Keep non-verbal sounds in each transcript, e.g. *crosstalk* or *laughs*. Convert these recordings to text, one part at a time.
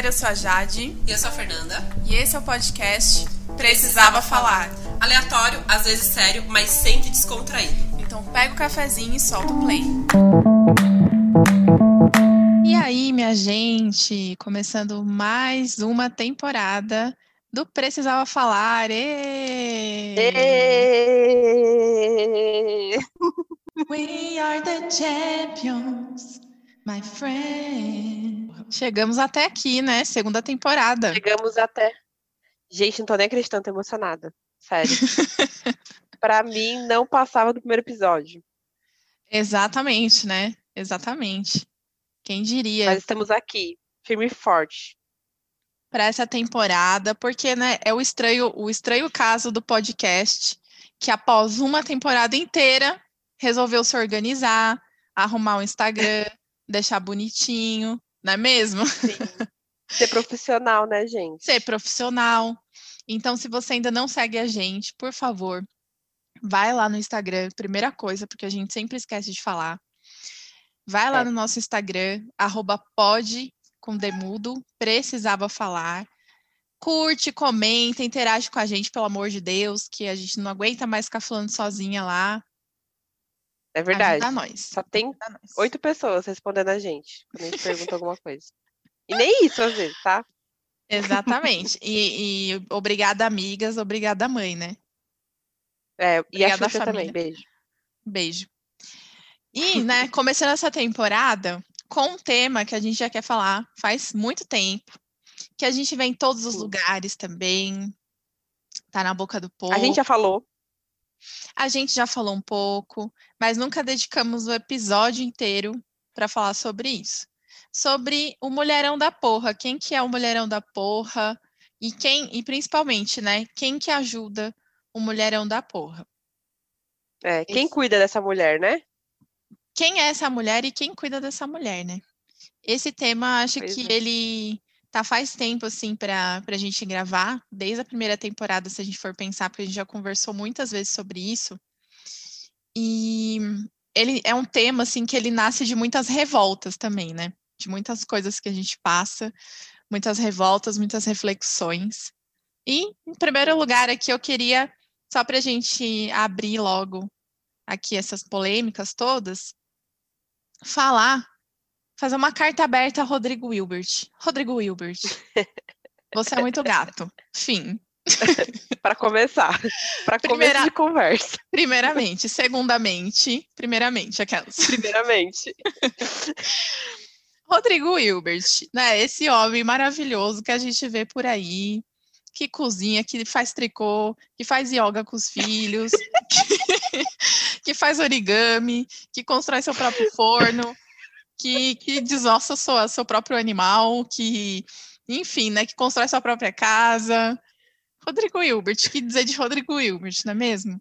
galera, eu sou a Jade. E eu sou a Fernanda. E esse é o podcast Precisava Falar. Aleatório, às vezes sério, mas sempre descontraído. Então pega o cafezinho e solta o play. E aí, minha gente, começando mais uma temporada do Precisava Falar. We are the champions, my friend. Chegamos até aqui, né? Segunda temporada. Chegamos até. Gente, não tô nem acreditando, tô emocionada. Sério. *laughs* pra mim, não passava do primeiro episódio. Exatamente, né? Exatamente. Quem diria? Mas estamos aqui, firme e forte. Para essa temporada, porque né, é o estranho, o estranho caso do podcast, que após uma temporada inteira resolveu se organizar, arrumar um Instagram, deixar bonitinho, não é mesmo? *laughs* Sim. Ser profissional, né, gente? Ser profissional. Então, se você ainda não segue a gente, por favor, vai lá no Instagram, primeira coisa, porque a gente sempre esquece de falar. Vai lá é. no nosso Instagram, arroba pode, com demudo, precisava falar. Curte, comenta, interage com a gente, pelo amor de Deus, que a gente não aguenta mais ficar falando sozinha lá. É verdade. Ajuda nós. Só tem oito pessoas respondendo a gente quando a gente pergunta alguma coisa. E nem *laughs* isso, às vezes, tá? Exatamente. E, e obrigada, amigas, obrigada, mãe, né? É, e obrigada, a Xuxa também. Beijo. Beijo. E, né, começando essa temporada com um tema que a gente já quer falar faz muito tempo, que a gente vê em todos os lugares também, tá na boca do povo. A gente já falou. A gente já falou um pouco, mas nunca dedicamos o episódio inteiro para falar sobre isso. Sobre o mulherão da porra, quem que é o mulherão da porra e quem e principalmente, né, quem que ajuda o mulherão da porra. É, quem Esse... cuida dessa mulher, né? Quem é essa mulher e quem cuida dessa mulher, né? Esse tema, acho pois que é. ele tá faz tempo assim para a gente gravar, desde a primeira temporada, se a gente for pensar, porque a gente já conversou muitas vezes sobre isso. E ele é um tema assim que ele nasce de muitas revoltas também, né? De muitas coisas que a gente passa, muitas revoltas, muitas reflexões. E em primeiro lugar aqui eu queria só para a gente abrir logo aqui essas polêmicas todas, falar fazer uma carta aberta a Rodrigo Wilbert. Rodrigo Wilbert, *laughs* você é muito gato. Fim. *laughs* para começar, para Primeira... começo de conversa. Primeiramente, segundamente, primeiramente, aquelas. Primeiramente. *laughs* Rodrigo Wilbert, né? Esse homem maravilhoso que a gente vê por aí, que cozinha, que faz tricô, que faz yoga com os filhos, que, que faz origami, que constrói seu próprio forno, que, que desossa seu, seu próprio animal, que, enfim, né, que constrói sua própria casa. Rodrigo Hilbert, que dizer de Rodrigo Hilbert, não é mesmo?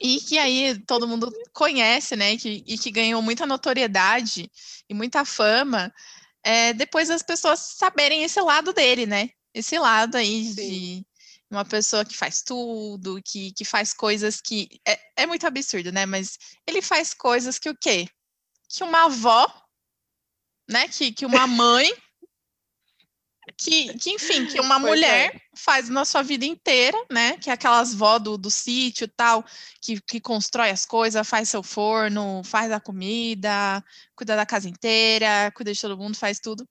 E que aí todo mundo conhece, né, que, e que ganhou muita notoriedade e muita fama, é, depois das pessoas saberem esse lado dele, né? Esse lado aí Sim. de uma pessoa que faz tudo, que, que faz coisas que. É, é muito absurdo, né? Mas ele faz coisas que o quê? Que uma avó, né, que, que uma mãe, que, que enfim, que uma pois mulher é. faz na sua vida inteira, né, que é aquelas vó do, do sítio tal, que, que constrói as coisas, faz seu forno, faz a comida, cuida da casa inteira, cuida de todo mundo, faz tudo.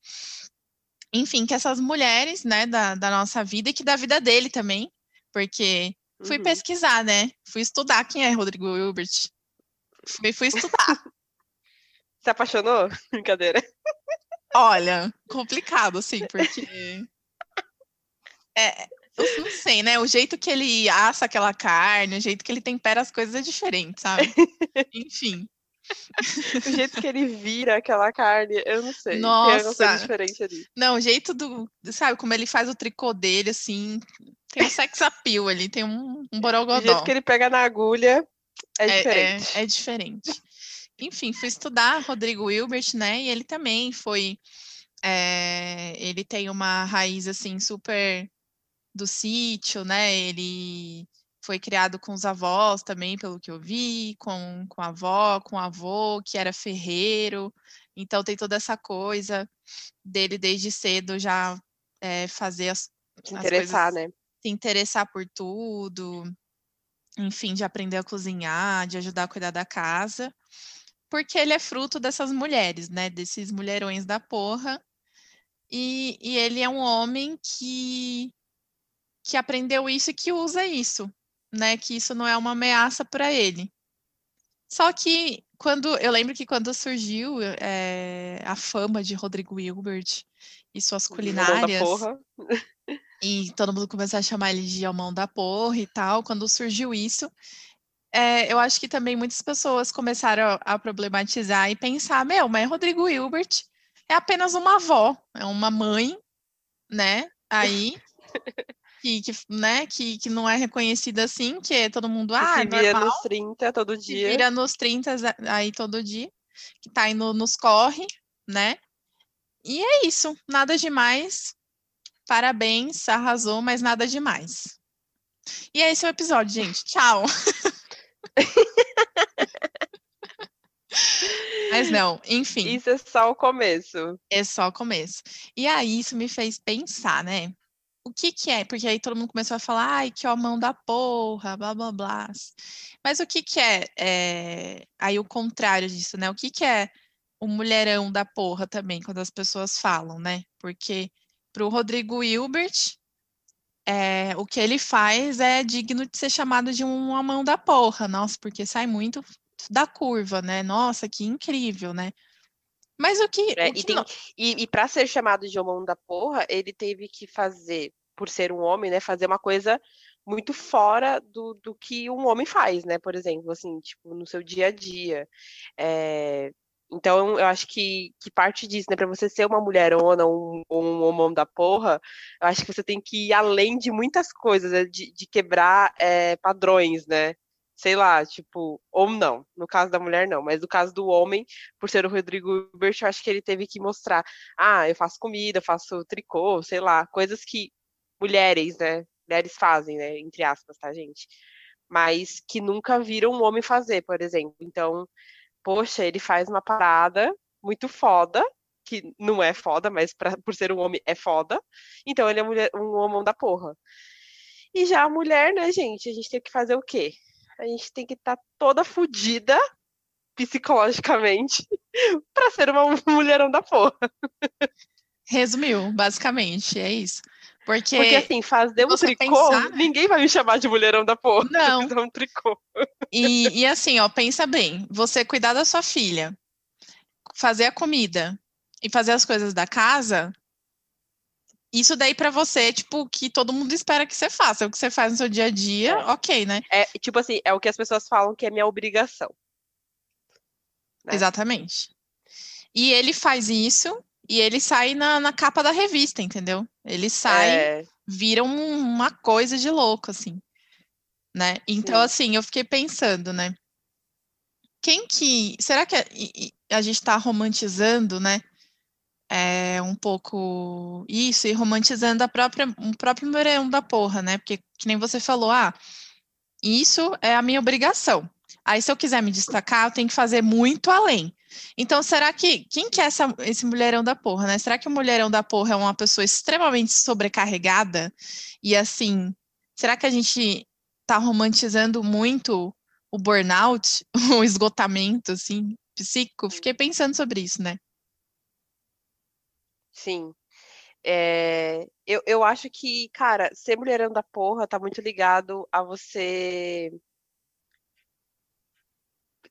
Enfim, que essas mulheres, né, da, da nossa vida e que da vida dele também, porque fui uhum. pesquisar, né, fui estudar quem é Rodrigo Hilbert. Fui, fui estudar. Se apaixonou? *laughs* Brincadeira. Olha, complicado, assim, porque. É, eu não sei, né? O jeito que ele assa aquela carne, o jeito que ele tempera as coisas é diferente, sabe? *laughs* Enfim. o jeito que ele vira aquela carne, eu não sei. Nossa. Tem diferente ali. Não, o jeito do. Sabe, como ele faz o tricô dele, assim. Tem um sex appeal ali, tem um, um borogodó. O jeito que ele pega na agulha é, é diferente. É, é diferente enfim, fui estudar Rodrigo Wilbert, né? E ele também foi. É, ele tem uma raiz assim super do sítio, né? Ele foi criado com os avós também, pelo que eu vi, com, com a avó, com o avô, que era ferreiro, Então tem toda essa coisa dele desde cedo já é, fazer as, se interessar, coisas, né? Se interessar por tudo, enfim, de aprender a cozinhar, de ajudar a cuidar da casa, porque ele é fruto dessas mulheres, né? Desses mulherões da porra. E, e ele é um homem que, que aprendeu isso e que usa isso, né? Que isso não é uma ameaça para ele. Só que quando eu lembro que quando surgiu é, a fama de Rodrigo Hilbert e suas culinárias. E todo mundo começou a chamar ele de Almão da Porra e tal. Quando surgiu isso, é, eu acho que também muitas pessoas começaram a, a problematizar e pensar: meu, mas Rodrigo Hilbert é apenas uma avó, é uma mãe, né? Aí. *laughs* que, que, né, que, que não é reconhecida assim, que todo mundo, ah, que vira normal, nos 30 todo dia. vira nos 30 aí todo dia, que tá indo nos corre, né? E é isso, nada demais. Parabéns, arrasou, mas nada demais. E é esse o episódio, gente. Tchau. *laughs* Mas não, enfim. Isso é só o começo. É só o começo. E aí isso me fez pensar, né? O que que é? Porque aí todo mundo começou a falar, ai, que ó, mão da porra, blá, blá, blá. Mas o que que é, é... aí o contrário disso, né? O que que é o mulherão da porra também, quando as pessoas falam, né? Porque para o Rodrigo Hilbert, é, o que ele faz é digno de ser chamado de uma mão da porra, nossa, porque sai muito da curva, né? Nossa, que incrível, né? Mas o que. É, o que e, tem, e, e para ser chamado de mão da porra, ele teve que fazer, por ser um homem, né? Fazer uma coisa muito fora do, do que um homem faz, né? Por exemplo, assim, tipo, no seu dia a dia. É, então, eu acho que, que parte disso, né? Pra você ser uma mulherona um, um homem da porra, eu acho que você tem que ir além de muitas coisas, né? de, de quebrar é, padrões, né? Sei lá, tipo, ou não. No caso da mulher, não. Mas no caso do homem, por ser o Rodrigo Hilbert, eu acho que ele teve que mostrar. Ah, eu faço comida, eu faço tricô, sei lá. Coisas que mulheres, né? Mulheres fazem, né? Entre aspas, tá, gente? Mas que nunca viram um homem fazer, por exemplo. Então, poxa, ele faz uma parada muito foda, que não é foda, mas pra, por ser um homem é foda. Então ele é mulher, um homem da porra. E já a mulher, né, gente, a gente tem que fazer o quê? A gente tem que estar tá toda fodida psicologicamente *laughs* para ser uma mulherão da porra. Resumiu, basicamente, é isso. Porque, Porque assim, fazer um tricô, pensar, né? ninguém vai me chamar de mulherão da porra. *laughs* Não. um tricô. E, e assim, ó, pensa bem, você cuidar da sua filha, fazer a comida e fazer as coisas da casa, isso daí para você, tipo, que todo mundo espera que você faça. O que você faz no seu dia a dia, é. ok, né? É, tipo assim, é o que as pessoas falam que é minha obrigação. Né? Exatamente. E ele faz isso e ele sai na, na capa da revista, entendeu? Ele sai, é... vira um, uma coisa de louco, assim. Né? Então, Sim. assim, eu fiquei pensando, né? Quem que. Será que a, a gente está romantizando, né? É, um pouco isso e romantizando a própria, o próprio Moreão da porra, né? Porque, que nem você falou, ah, isso é a minha obrigação. Aí, se eu quiser me destacar, eu tenho que fazer muito além. Então, será que. Quem que é essa, esse mulherão da porra, né? Será que o mulherão da porra é uma pessoa extremamente sobrecarregada? E assim, será que a gente tá romantizando muito o burnout, *laughs* o esgotamento, assim, psíquico? Fiquei pensando sobre isso, né? Sim. É, eu, eu acho que, cara, ser mulherão da porra tá muito ligado a você.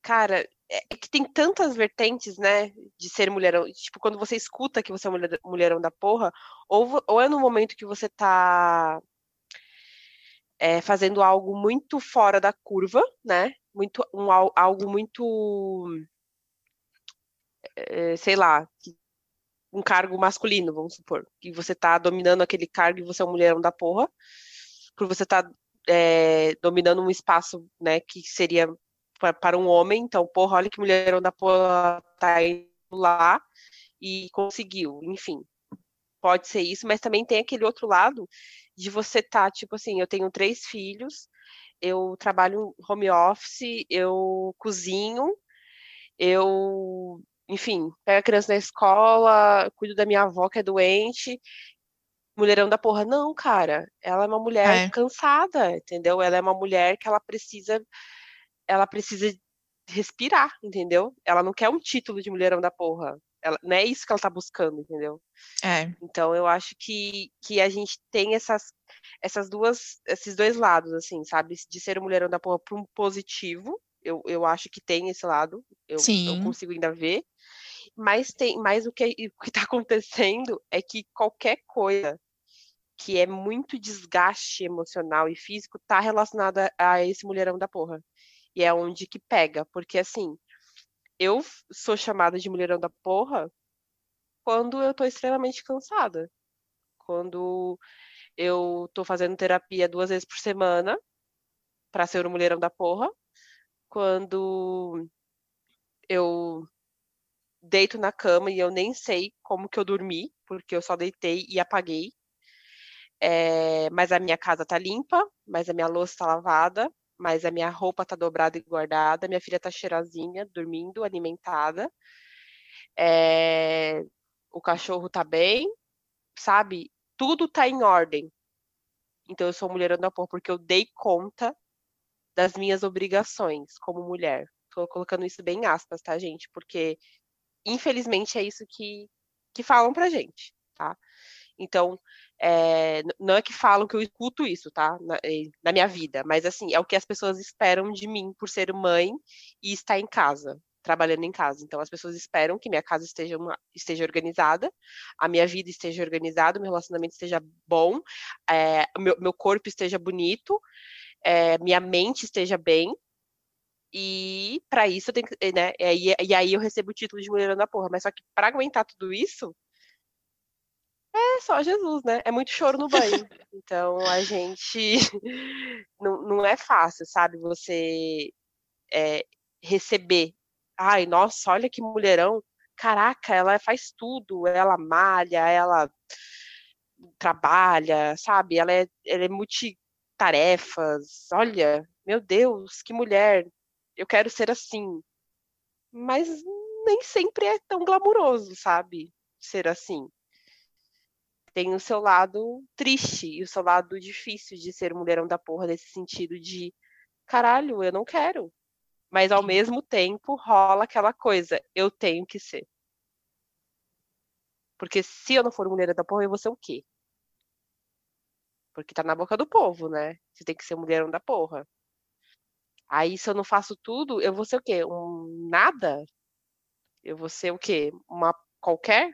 Cara, é, é que tem tantas vertentes, né, de ser mulherão. Tipo, quando você escuta que você é mulher, mulherão da porra, ou, ou é no momento que você tá é, fazendo algo muito fora da curva, né? Muito, um, algo muito. É, sei lá, um cargo masculino, vamos supor. Que você tá dominando aquele cargo e você é um mulherão da porra. Por você tá é, dominando um espaço, né, que seria para um homem, então, porra, olha que mulher da porra tá indo lá e conseguiu, enfim. Pode ser isso, mas também tem aquele outro lado de você tá, tipo assim, eu tenho três filhos, eu trabalho home office, eu cozinho, eu enfim, pego a criança na escola, cuido da minha avó que é doente, mulherão da porra. Não, cara, ela é uma mulher É. cansada, entendeu? Ela é uma mulher que ela precisa, ela precisa respirar, entendeu? Ela não quer um título de mulherão da porra. Ela, não é isso que ela tá buscando, entendeu? É, Então eu acho que, que a gente tem essas, essas duas, esses dois lados, assim, sabe? De ser um mulherão da porra para um positivo. Eu, eu acho que tem esse lado, eu, eu Sim. consigo ainda ver. Mas tem, mas o que o que tá *laughs* acontecendo é que qualquer coisa que é muito desgaste emocional e físico tá relacionada a esse mulherão da porra. E é onde que pega, porque assim, eu sou chamada de mulherão da porra quando eu tô extremamente cansada. Quando eu tô fazendo terapia duas vezes por semana pra ser o mulherão da porra. Quando eu deito na cama e eu nem sei como que eu dormi, porque eu só deitei e apaguei. É, mas a minha casa tá limpa, mas a minha louça tá lavada, mas a minha roupa tá dobrada e guardada, minha filha tá cheirosinha, dormindo, alimentada. É, o cachorro tá bem, sabe? Tudo tá em ordem. Então eu sou mulher da porra, porque eu dei conta das minhas obrigações como mulher. Tô colocando isso bem em aspas, tá, gente? Porque infelizmente é isso que, que falam pra gente, tá? Então, é, não é que falam que eu escuto isso, tá? Na, eh, na minha vida, mas assim, é o que as pessoas esperam de mim por ser mãe e estar em casa, trabalhando em casa. Então, as pessoas esperam que minha casa esteja, uma- esteja organizada, a minha vida esteja organizada, meu relacionamento esteja bom, é, meu, meu corpo esteja bonito, é, minha mente esteja bem. E para isso eu tenho que, né? E aí, eu recebo o título de mulher da porra. Mas só que para aguentar tudo isso, é só Jesus, né? É muito choro no banho. Então a gente *laughs* não, não é fácil, sabe? Você é, receber. Ai, nossa, olha que mulherão. Caraca, ela faz tudo, ela malha, ela trabalha, sabe? Ela é, ela é multitarefas. Olha, meu Deus, que mulher. Eu quero ser assim. Mas nem sempre é tão glamuroso, sabe? Ser assim. Tem o seu lado triste e o seu lado difícil de ser mulherão da porra, nesse sentido de caralho, eu não quero. Mas ao mesmo tempo rola aquela coisa, eu tenho que ser. Porque se eu não for mulher da porra, eu vou ser o quê? Porque tá na boca do povo, né? Você tem que ser mulherão da porra. Aí, se eu não faço tudo, eu vou ser o quê? Um nada? Eu vou ser o quê? Uma qualquer?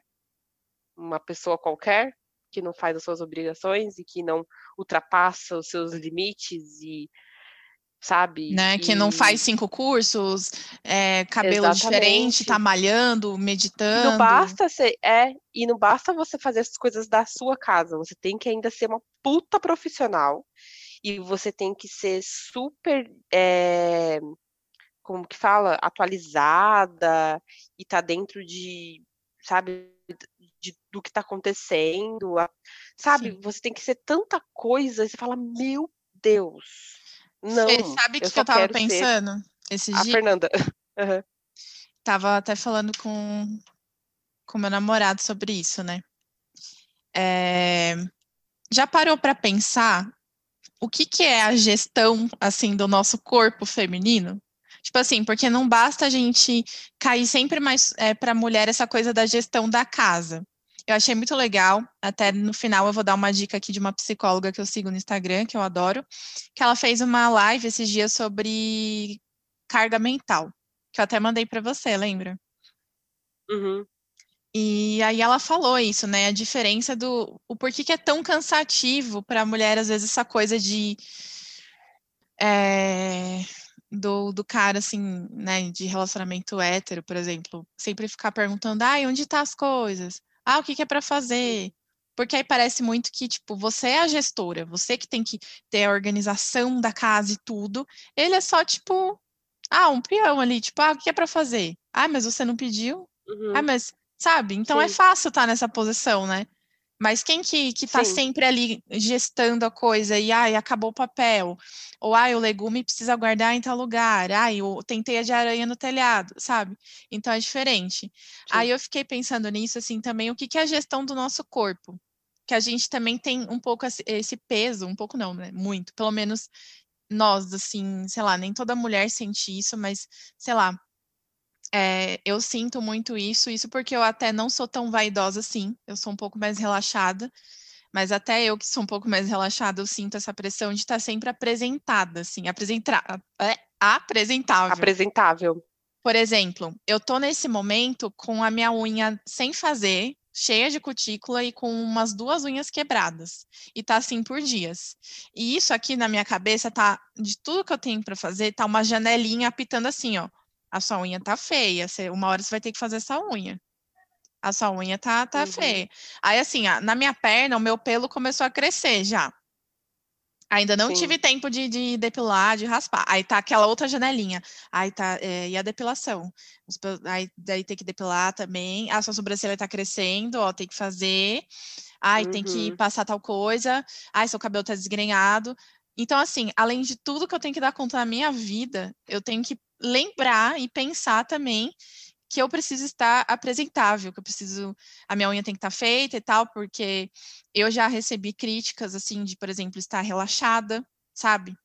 Uma pessoa qualquer que não faz as suas obrigações e que não ultrapassa os seus limites e sabe? né? Que não E- faz cinco cursos, é, cabelo diferente, Exatamente. tá malhando, E meditando. não basta ser, é, e não basta você fazer as coisas da sua casa, você tem que ainda ser uma puta profissional e você tem que ser super, é, como que fala, atualizada e tá dentro de, sabe, de- do que tá acontecendo, a- sabe? Sim. Você tem que ser tanta coisa, e você fala, meu Deus, não, Fê, sabe o que, que eu tava quero ser pensando esses a dias? Fernanda. *laughs* Aham. Tava até falando com com meu namorado sobre isso, né? É, já parou para pensar o que que é a gestão assim do nosso corpo feminino? Tipo assim, porque não basta a gente cair sempre mais para a mulher essa coisa da gestão da casa. Eu achei muito legal, até no final eu vou dar uma dica aqui de uma psicóloga que eu sigo no Instagram, que eu adoro, que ela fez uma live esses dias sobre carga mental, que eu até mandei para você, lembra? Uhum. E aí ela falou isso, né? A diferença do o porquê que é tão cansativo para a mulher, às vezes, essa coisa de é, do, do cara, assim, né, de relacionamento hétero, por exemplo, sempre ficar perguntando, ai, onde tá as coisas? Ah, o que, que é para fazer? Porque aí parece muito que, tipo, você é a gestora, você que tem que ter a organização da casa e tudo. Ele é só, tipo, ah, um peão ali, tipo, ah, o que é para fazer? Ah, mas você não pediu? Uhum. Ah, mas, sabe? Então é Sim. fácil estar nessa posição, né? Mas quem que, que tá sempre ali gestando a coisa e ai, acabou o papel, ou ai, o legume precisa guardar em tal lugar, ai, eu tentei de aranha no telhado, sabe? Então é diferente. Sim. Aí eu fiquei pensando nisso assim também, o que, que é a gestão do nosso corpo? Que a gente também tem um pouco esse peso, um pouco não, né? Muito, pelo menos nós, assim, sei lá, nem toda mulher sente isso, mas sei lá, é, eu sinto muito isso, isso porque eu até não sou tão vaidosa assim, eu sou um pouco mais relaxada, mas até eu que sou um pouco mais relaxada, eu sinto essa pressão de estar sempre apresentada, assim, apresentar, é, apresentável. Apresentável. Por exemplo, eu tô nesse momento com a minha unha sem fazer, cheia de cutícula e com umas duas unhas quebradas. E tá assim por dias. E isso aqui na minha cabeça tá, de tudo que eu tenho para fazer, tá uma janelinha apitando assim, ó a sua unha tá feia, você, uma hora você vai ter que fazer essa unha. A sua unha tá, tá uhum. feia. Aí, assim, na minha perna, o meu pelo começou a crescer já. Ainda não Sim. tive tempo de, de, depilar, de raspar. Aí tá aquela outra janelinha. Aí tá, é, e a depilação? Aí daí tem que depilar também. A sua sobrancelha tá crescendo, ó, tem que fazer. Ai, uhum. tem que uhum. passar tal coisa. Ai, seu cabelo tá desgrenhado. Então, assim, além de tudo que eu tenho que dar conta na minha vida, eu tenho que lembrar e pensar também que eu preciso estar apresentável, que eu preciso, a minha unha tem que estar feita e tal, porque eu já recebi críticas, assim, de, por exemplo, estar relaxada, sabe?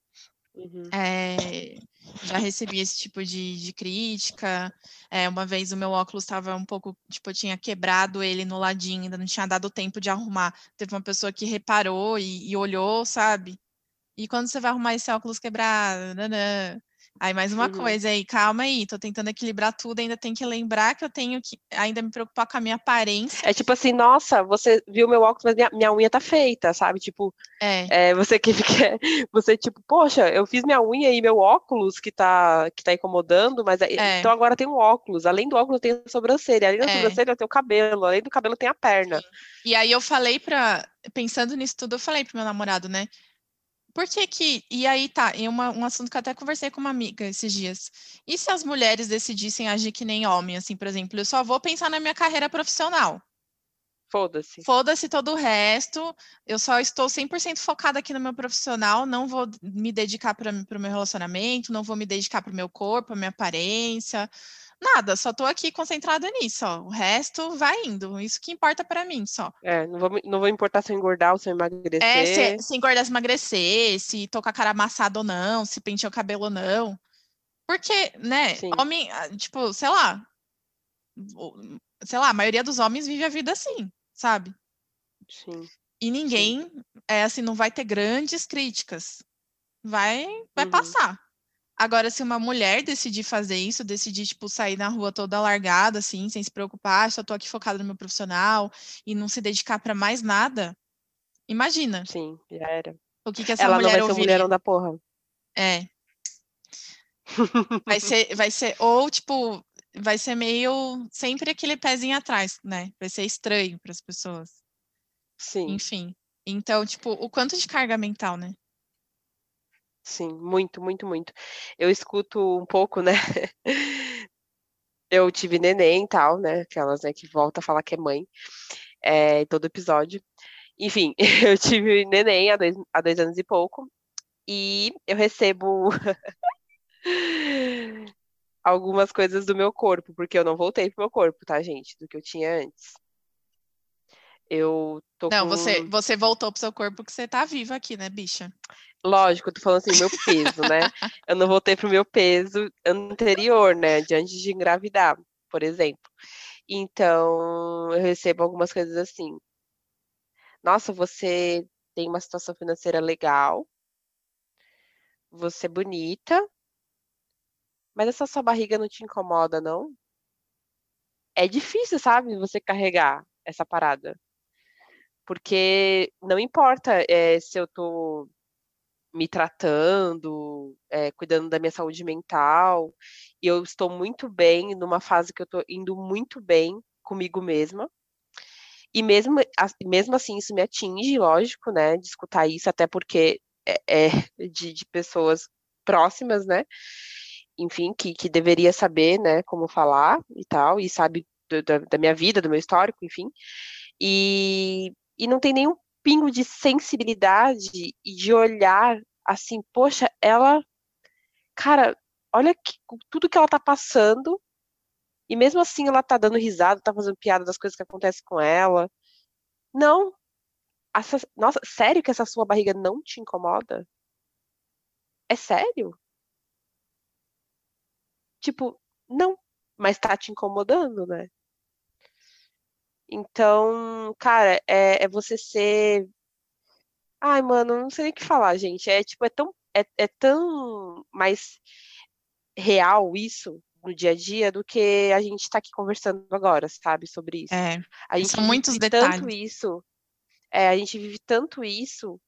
Uhum. É, já recebi esse tipo de, de crítica. É, uma vez o meu óculos estava um pouco, tipo, eu tinha quebrado ele no ladinho, ainda não tinha dado tempo de arrumar. Teve uma pessoa que reparou e, e olhou, sabe? E quando você vai arrumar esse óculos quebrado? Nanã. Aí, mais uma uhum. coisa aí, calma aí, tô tentando equilibrar tudo, ainda tem que lembrar que eu tenho que ainda me preocupar com a minha aparência. É tipo assim, nossa, você viu meu óculos, mas minha, minha unha tá feita, sabe? Tipo, é. é você que quer, *laughs* você tipo, poxa, eu fiz minha unha e meu óculos que tá, que tá incomodando, mas é. então agora tem um óculos, além do óculos tem a sobrancelha, além da é. sobrancelha tem o cabelo, além do cabelo tem a perna. E aí eu falei pra, pensando nisso tudo, eu falei pro meu namorado, né? Por que que. E aí tá, e uma, um assunto que eu até conversei com uma amiga esses dias. E se as mulheres decidissem agir que nem homem, assim, por exemplo, eu só vou pensar na minha carreira profissional. Foda-se. Foda-se todo o resto. Eu só estou 100% focada aqui no meu profissional, não vou me dedicar para o meu relacionamento, não vou me dedicar para o meu corpo, a minha aparência. Nada, só tô aqui concentrada nisso, ó. O resto vai indo. Isso que importa para mim, só. É, não vou, não vou importar se eu engordar ou se eu emagrecer. É, se, se engordar, se emagrecer, se tô com a cara amassada ou não, se pentear o cabelo ou não. Porque, né, Sim. homem, ah, tipo, sei lá. Sei lá, a maioria dos homens vive a vida assim, sabe? Sim. E ninguém, Sim. é assim, não vai ter grandes críticas. Vai, vai uhum. passar. Agora, se uma mulher decidir fazer isso, decidir, tipo, sair na rua toda largada, assim, sem se preocupar, só tô aqui focada no meu profissional e não se dedicar para mais nada, imagina. Sim, já era. O que, que essa Ela mulher não vai ser mulherão da porra. É. Vai ser, vai ser, ou, tipo, vai ser meio sempre aquele pezinho atrás, né? Vai ser estranho para as pessoas. Sim. Enfim. Então, tipo, o quanto de carga mental, né? Sim, muito, muito, muito. Eu escuto um pouco, né? *laughs* Eu tive neném e tal, né? Aquelas, né, que volta a falar que é mãe, é, todo episódio. Enfim, *laughs* eu tive neném há dois, há dois anos e pouco, e eu recebo *laughs* algumas coisas do meu corpo, porque eu não voltei pro meu corpo, tá, gente? Do que eu tinha antes. Eu tô Não, com... você, você voltou pro seu corpo que você tá viva aqui, né, bicha? Lógico, eu tô falando assim, meu peso, né? Eu não voltei pro meu peso anterior, né? De antes de engravidar, por exemplo. Então, eu recebo algumas coisas assim. Nossa, você tem uma situação financeira legal. Você é bonita. Mas essa sua barriga não te incomoda, não? É difícil, sabe, você carregar essa parada. Porque não importa é, se eu tô me tratando, é, cuidando da minha saúde mental, e eu estou muito bem, numa fase que eu estou indo muito bem comigo mesma. E mesmo, mesmo assim, isso me atinge, lógico, né, de escutar isso, até porque é, é *laughs* de, de, pessoas próximas, né, enfim, que, que deveria saber, né, como falar e tal, e sabe do, da, da minha vida, do meu histórico, enfim. E, e não tem nenhum pingo de sensibilidade e de olhar assim, poxa, ela, cara, olha que, tudo que ela tá passando, e mesmo assim ela tá dando risada, tá fazendo piada das coisas que acontecem com ela. Não. Essa, nossa, sério que essa sua barriga não te incomoda? É sério? Tipo, não, mas tá te incomodando, né? Então, cara, é, é você ser. Ai, mano, não sei nem o que falar, gente. É tipo, é tão, é, é tão mais real isso no dia a dia do que a gente tá aqui conversando agora, sabe, sobre isso. É, a gente são muitos vive detalhes. tanto isso. É, a gente vive tanto isso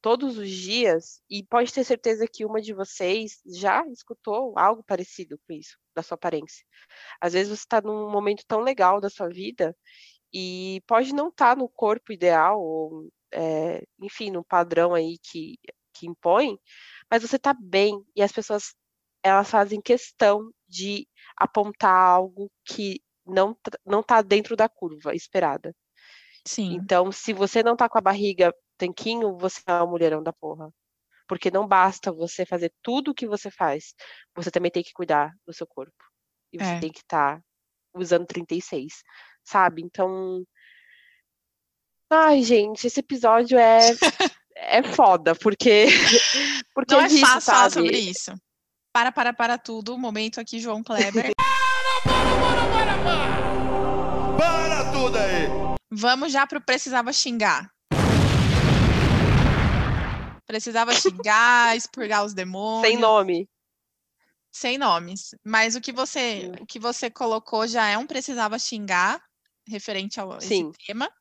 todos os dias, e pode ter certeza que uma de vocês já escutou algo parecido com isso, da sua aparência. Às vezes você está num momento tão legal da sua vida e pode não estar tá no corpo ideal, ou, é, enfim, no padrão aí que, que impõe, mas você está bem e as pessoas elas fazem questão de apontar algo que não não está dentro da curva esperada. Sim. Então, se você não tá com a barriga tanquinho, você é um mulherão da porra. Porque não basta você fazer tudo o que você faz. Você também tem que cuidar do seu corpo. E você É. tem que estar usando 36, sabe? Então. Ai, gente, esse episódio é, é foda, porque. *laughs* porque Não é disso, fácil falar sabe? sobre isso. Para, para, para tudo. Momento aqui, João Kleber. *laughs* Para tudo aí! Vamos já pro Precisava Xingar. Precisava xingar, expurgar os demônios. Sem nome. Sem nomes. Mas o que você, o que você colocou já é um precisava xingar, referente ao esse Sim. tema.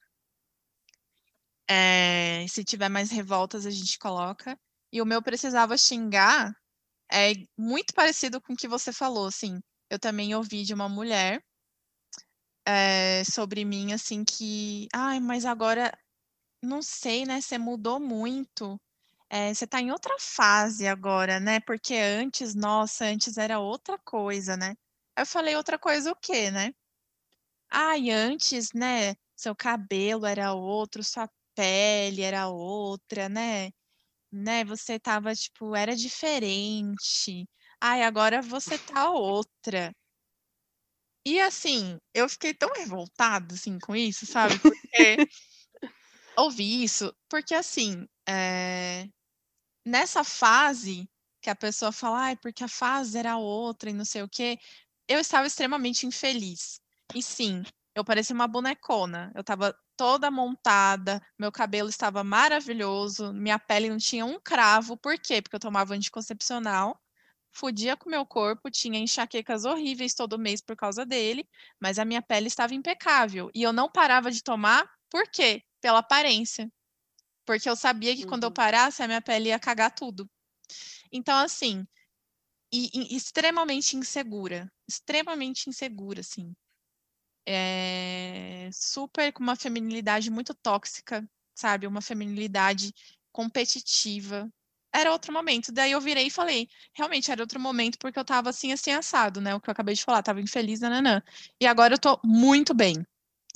É, se tiver mais revoltas, a gente coloca. E o meu precisava xingar é muito parecido com o que você falou, assim. Eu também ouvi de uma mulher é, sobre mim, assim, que. Ai, mas agora não sei, né? Você mudou muito. É, você tá em outra fase agora, né? Porque antes, nossa, antes era outra coisa, né? Aí eu falei outra coisa o quê, né? Ai, antes, né? Seu cabelo era outro, sua pele era outra, né? Né? Você tava, tipo, era diferente. Ai, agora você tá outra. E assim, eu fiquei tão revoltada, assim, com isso, sabe? Porque *laughs* ouvi isso, porque assim, é, nessa fase que a pessoa fala, ai, porque a fase era outra e não sei o quê, eu estava extremamente infeliz. E sim, eu parecia uma bonecona. Eu estava toda montada, meu cabelo estava maravilhoso, minha pele não tinha um cravo. Por quê? Porque eu tomava anticoncepcional, fudia com meu corpo, tinha enxaquecas horríveis todo mês por causa dele, mas a minha pele estava impecável. E eu não parava de tomar, por quê? Pela aparência. Porque eu sabia que quando eu Uhum. parasse, a minha pele ia cagar tudo. Então, assim, e, e extremamente insegura. Extremamente insegura, assim. É, super com uma feminilidade muito tóxica, sabe? Uma feminilidade competitiva. Era outro momento. Daí eu virei e falei, realmente era outro momento porque eu tava assim, assim, assado, né? O que eu acabei de falar, tava infeliz, nananã. E agora eu tô muito bem.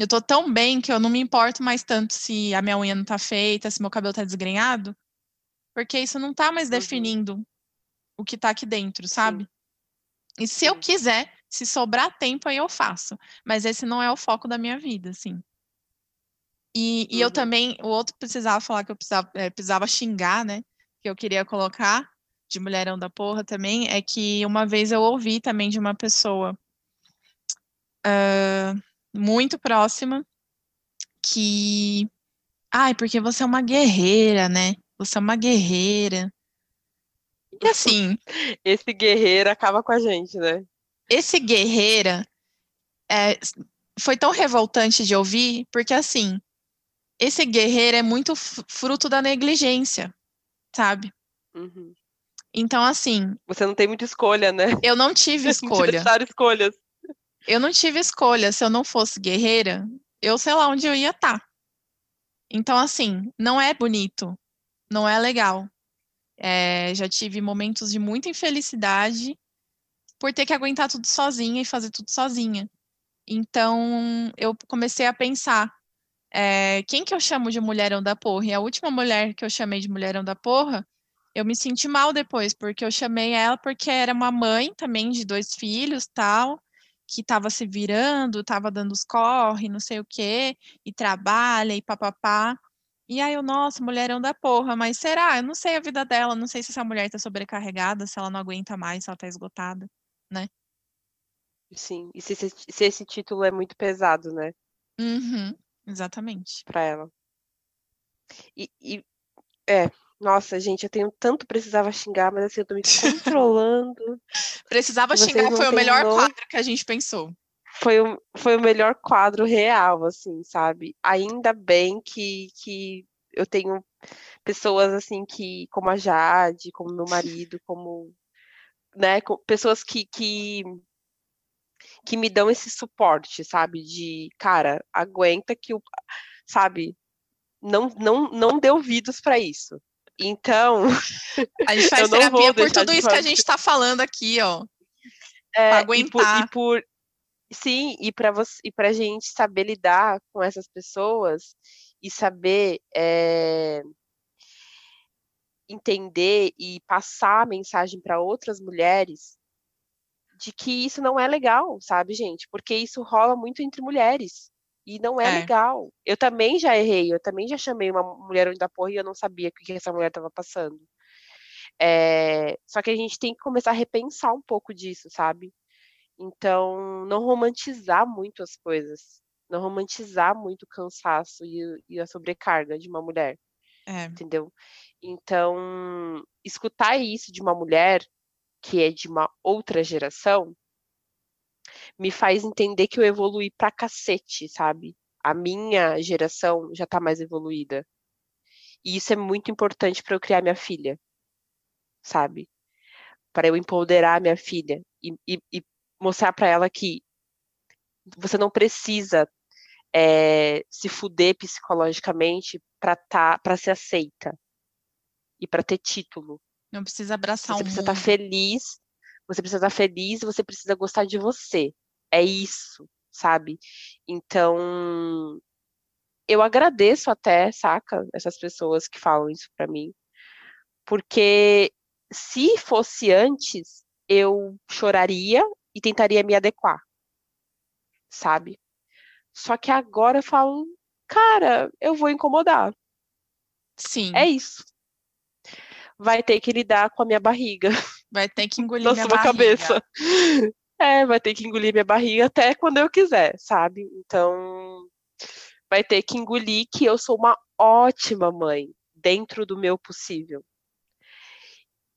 Eu tô tão bem que eu não me importo mais tanto se a minha unha não tá feita, se meu cabelo tá desgrenhado, porque isso não tá mais Uhum. definindo o que tá aqui dentro, sabe? E se eu quiser, se sobrar tempo, aí eu faço. Mas esse não é o foco da minha vida, assim. E, e eu Uhum. também, o outro precisava falar que eu precisava, eh, precisava xingar, né? Que eu queria colocar de mulherão da porra também, é que uma vez eu ouvi também de uma pessoa ah, muito próxima que. Ai, porque você é uma guerreira, né? Você é uma guerreira. E assim, Esse guerreiro acaba com a gente, né? esse guerreira é, foi tão revoltante de ouvir, porque assim, esse guerreiro é muito fruto da negligência, sabe? Uhum. Então, assim, Você não tem muita escolha, né? eu não tive *laughs* Não escolha. deixaram escolhas. Eu não tive escolha. Se eu não fosse guerreira, eu sei lá onde eu ia estar. Então, assim, não é bonito, não é legal. É, já tive momentos de muita infelicidade por ter que aguentar tudo sozinha e fazer tudo sozinha. Então, eu comecei a pensar É, quem que eu chamo de mulherão da porra? E a última mulher que eu chamei de mulherão da porra, eu me senti mal depois, porque eu chamei ela porque era uma mãe também de dois filhos, tal, que estava se virando, estava dando os corre, não sei o quê, e trabalha e papapá. E aí eu, nossa, mulherão da porra, mas será? Eu não sei a vida dela, não sei se essa mulher tá sobrecarregada, se ela não aguenta mais, se ela tá esgotada, né? Sim, e se, esse- se esse título é muito pesado, né, Uhum, exatamente. pra ela. E, e- é, nossa, gente, eu tenho tanto precisava xingar, mas assim, eu tô me *laughs* controlando. Precisava Vocês xingar, foi o melhor quadro que a gente pensou. Foi o, foi o melhor quadro real, assim, sabe? Ainda bem que, que eu tenho pessoas assim que, como a Jade, como meu marido, como, né, pessoas que, que, que me dão esse suporte, sabe? De, cara, aguenta que o, sabe? Não, não, não dê ouvidos pra isso. Então, *laughs* A gente faz terapia por tudo isso que a gente tá falando aqui, ó. é, Pra e por, aguentar. e por sim, e para você e para gente saber lidar com essas pessoas e saber é, entender e passar a mensagem para outras mulheres de que isso não é legal, sabe, gente? Porque isso rola muito entre mulheres e não é, É. legal. Eu também já errei, eu também já chamei uma mulher da porra e eu não sabia o que essa mulher estava passando. É, só que a gente tem que começar a repensar um pouco disso, sabe? Então, não romantizar muito as coisas, não romantizar muito o cansaço e, e a sobrecarga de uma mulher, É, entendeu? Então, escutar isso de uma mulher que é de uma outra geração me faz entender que eu evoluí pra cacete, sabe? A minha geração já tá mais evoluída. E isso é muito importante para eu criar minha filha, sabe? Para eu empoderar minha filha e, e- e mostrar para ela que você não precisa eh, se fuder psicologicamente para tá, para ser aceita e para ter título. não precisa abraçar Você o precisa mundo. estar feliz, você precisa estar feliz, você precisa gostar de você. É isso, sabe? Então, eu agradeço até, saca, essas pessoas que falam isso pra mim, porque se fosse antes, eu choraria e tentaria me adequar, sabe? Só que agora eu falo, cara, eu vou incomodar. Sim, É isso. Vai ter que lidar com a minha barriga. *laughs* vai ter que engolir na minha sua barriga. cabeça. *laughs* É, vai ter que engolir minha barriga até quando eu quiser, sabe? Então, vai ter que engolir que eu sou uma ótima mãe dentro do meu possível.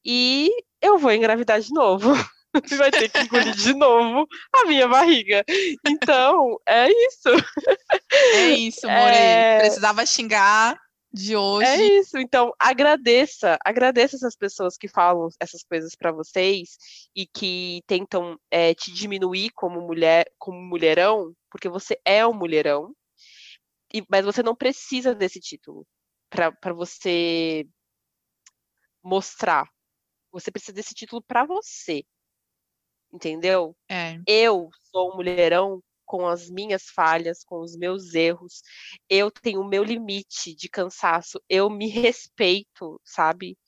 E eu vou engravidar de novo. *laughs* Vai ter que engolir de novo a minha barriga. Então, é isso. É isso, More. *laughs* É. Precisava xingar de hoje. É isso. Então, agradeça, agradeça essas pessoas que falam essas coisas pra vocês e que tentam é, te diminuir como mulher, como mulherão, porque você é um mulherão. E, mas você não precisa desse título pra para você mostrar. Você precisa desse título pra você. Entendeu? É, eu sou um mulherão com as minhas falhas, com os meus erros. Eu tenho o meu limite de cansaço. Eu me respeito, sabe?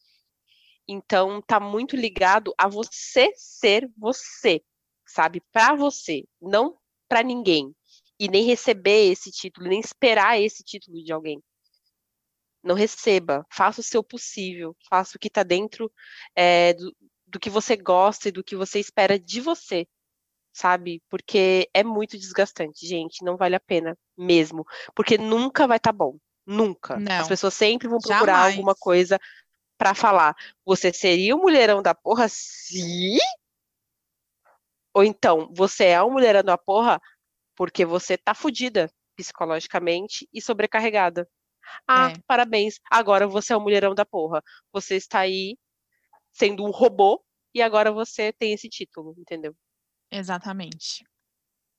Então tá muito ligado a você ser você, sabe? Pra você, não pra ninguém. E nem receber esse título, nem esperar esse título de alguém. Não receba, faça o seu possível, faça o que tá dentro é, do, do que você gosta e do que você espera de você, sabe? Porque é muito desgastante, gente, não vale a pena mesmo, porque nunca vai estar bom, nunca. As Não. pessoas sempre vão procurar Jamais. alguma coisa pra falar. Você seria o mulherão da porra se ou então, você é um mulherão da porra porque você tá fudida psicologicamente e sobrecarregada. Ah, É. parabéns. Agora você é um mulherão da porra. Você está aí sendo um robô e agora você tem esse título, entendeu? Exatamente.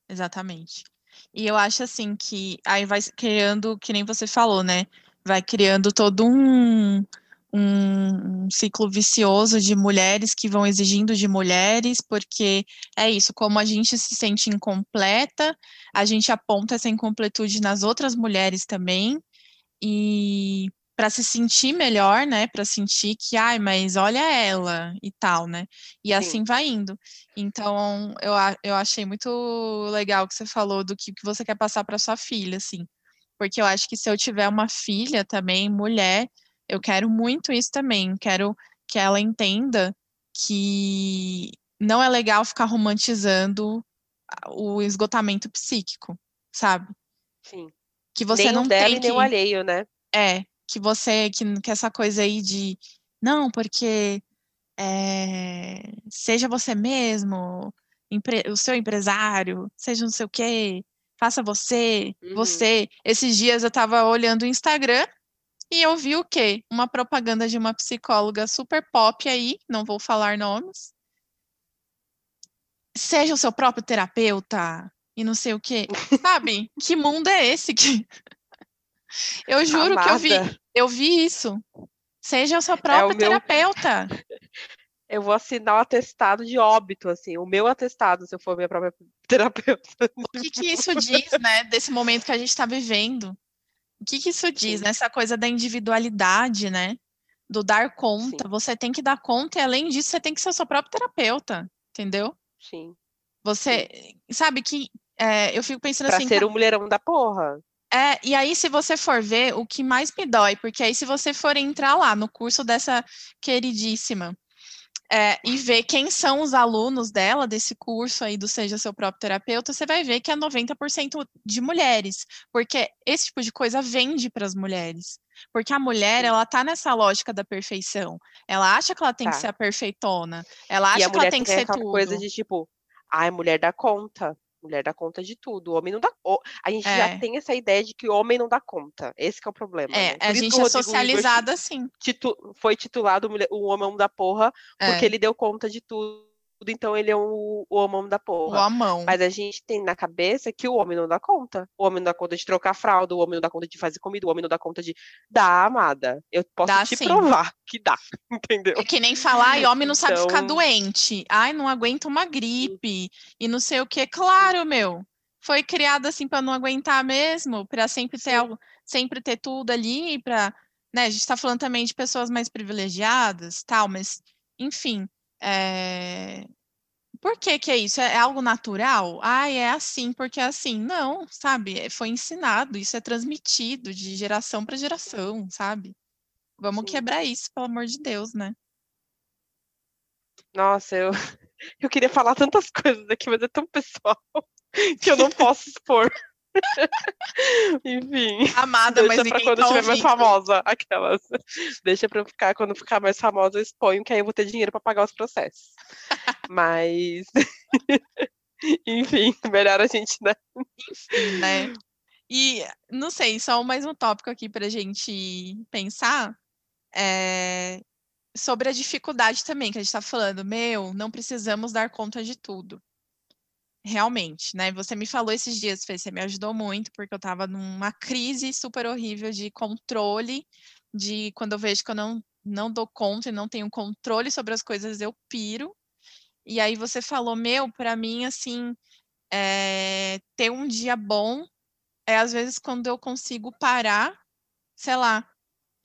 Exatamente. E eu acho assim que aí vai criando, que nem você falou, né? Vai criando todo um, um, ciclo vicioso de mulheres que vão exigindo de mulheres, porque é isso, como a gente se sente incompleta, a gente aponta essa incompletude nas outras mulheres também, e para se sentir melhor, né, para sentir que, ai, mas olha ela e tal, né, e assim Sim. vai indo. Então, eu, eu achei muito legal que você falou do que, que você quer passar para sua filha, assim, porque eu acho que se eu tiver uma filha também, mulher, eu quero muito isso também. Quero que ela entenda que não é legal ficar romantizando o esgotamento psíquico, sabe? Sim. Que você nem não dela tem que... nem o alheio, né? É, que você, que, que essa coisa aí de, não, porque é, seja você mesmo, empre, o seu empresário, seja não sei o quê, faça você, uhum. você. Esses dias eu tava olhando o Instagram e eu vi o quê? Uma propaganda de uma psicóloga super pop aí, não vou falar nomes. Seja o seu próprio terapeuta e não sei o quê. Sabe? que mundo é esse que Eu juro Amada. que eu vi, eu vi isso. Seja o seu próprio é o terapeuta. Meu... *laughs* Eu vou assinar o atestado de óbito, assim, o meu atestado, se eu for minha própria *laughs* terapeuta. O que, que isso diz, né, desse momento que a gente está vivendo? O que, que isso diz? Sim. Essa coisa da individualidade, né? Do dar conta. Sim. Você tem que dar conta e, além disso, você tem que ser o seu próprio terapeuta, entendeu? Sim. Você, sabe que é, eu fico pensando pra assim. ser o um mulherão da porra. É, e aí, se você for ver, o que mais me dói, porque aí, se você for entrar lá no curso dessa queridíssima é, e ver quem são os alunos dela, desse curso aí do Seja Seu Próprio Terapeuta, você vai ver que é 90% de mulheres, porque esse tipo de coisa vende para as mulheres. Porque a mulher, ela tá nessa lógica da perfeição. Ela acha que ela tem tá. que ser a perfeitona. Ela acha que ela tem que ser tudo. coisa de tipo, ai, mulher dá conta mulher dá conta de tudo. O homem não dá. A gente é. já tem essa ideia de que o homem não dá conta. Esse é o problema. É, né? a gente é socializada assim. Titu... Foi titulado o homem da porra porque é. ele deu conta de tudo então ele é um, o homão da porra. O amão. Mas a gente tem na cabeça que o homem não dá conta. O homem não dá conta de trocar fralda, o homem não dá conta de fazer comida, o homem não dá conta de dar, amada. Eu posso dá, te sim. provar *laughs* que dá, *laughs* entendeu? É que nem falar, e homem não então... sabe ficar doente. Ai, não aguenta uma gripe e não sei o que. Claro, meu. Foi criado assim para não aguentar mesmo, para sempre ter algo, sempre ter tudo ali, para, né, a gente está falando também de pessoas mais privilegiadas, tal, mas enfim, é... Por que que é isso? É algo natural? Ah, é assim porque é assim. Não, sabe? É, foi ensinado, isso é transmitido de geração para geração, sabe? Vamos Sim. quebrar isso, pelo amor de Deus, né? Nossa, eu, *laughs* eu queria falar tantas coisas aqui, mas é tão pessoal *laughs* que eu não posso expor. *laughs* Enfim. Amada, deixa mas pra quando tá estiver mais famosa, aquelas. Deixa pra ficar, quando ficar mais famosa, eu exponho, que aí eu vou ter dinheiro pra pagar os processos. *laughs* mas. *laughs* Enfim, melhor a gente, né? Enfim, né? E não sei, só mais um tópico aqui pra gente pensar. É, sobre a dificuldade também, que a gente está falando, meu, não precisamos dar conta de tudo realmente, né? Você me falou esses dias, Fê, você me ajudou muito, porque eu estava numa crise super horrível de controle, de quando eu vejo que eu não, não dou conta e não tenho controle sobre as coisas, eu piro. E aí você falou, meu, para mim, assim, é, ter um dia bom é às vezes quando eu consigo parar, sei lá,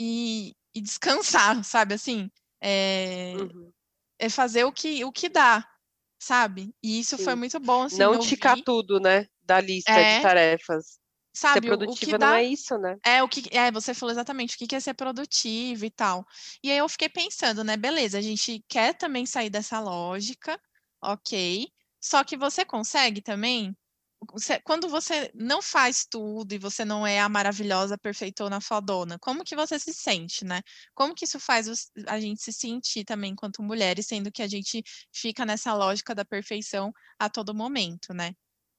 e, e descansar, *laughs* sabe assim? É, uhum. é fazer o que, o que dá, sabe? E isso Sim. foi muito bom, assim, Não ticar vi... tudo, né, da lista é, de tarefas. Sabe, ser produtiva dá... não é isso, né? É, o que é, você falou exatamente o que é ser produtivo e tal. E aí eu fiquei pensando, né, beleza, a gente quer também sair dessa lógica, ok. Só que você consegue também quando você não faz tudo e você não é a maravilhosa, perfeitona, fodona, como que você se sente, né? Como que isso faz a gente se sentir também enquanto mulheres, sendo que a gente fica nessa lógica da perfeição a todo momento, né?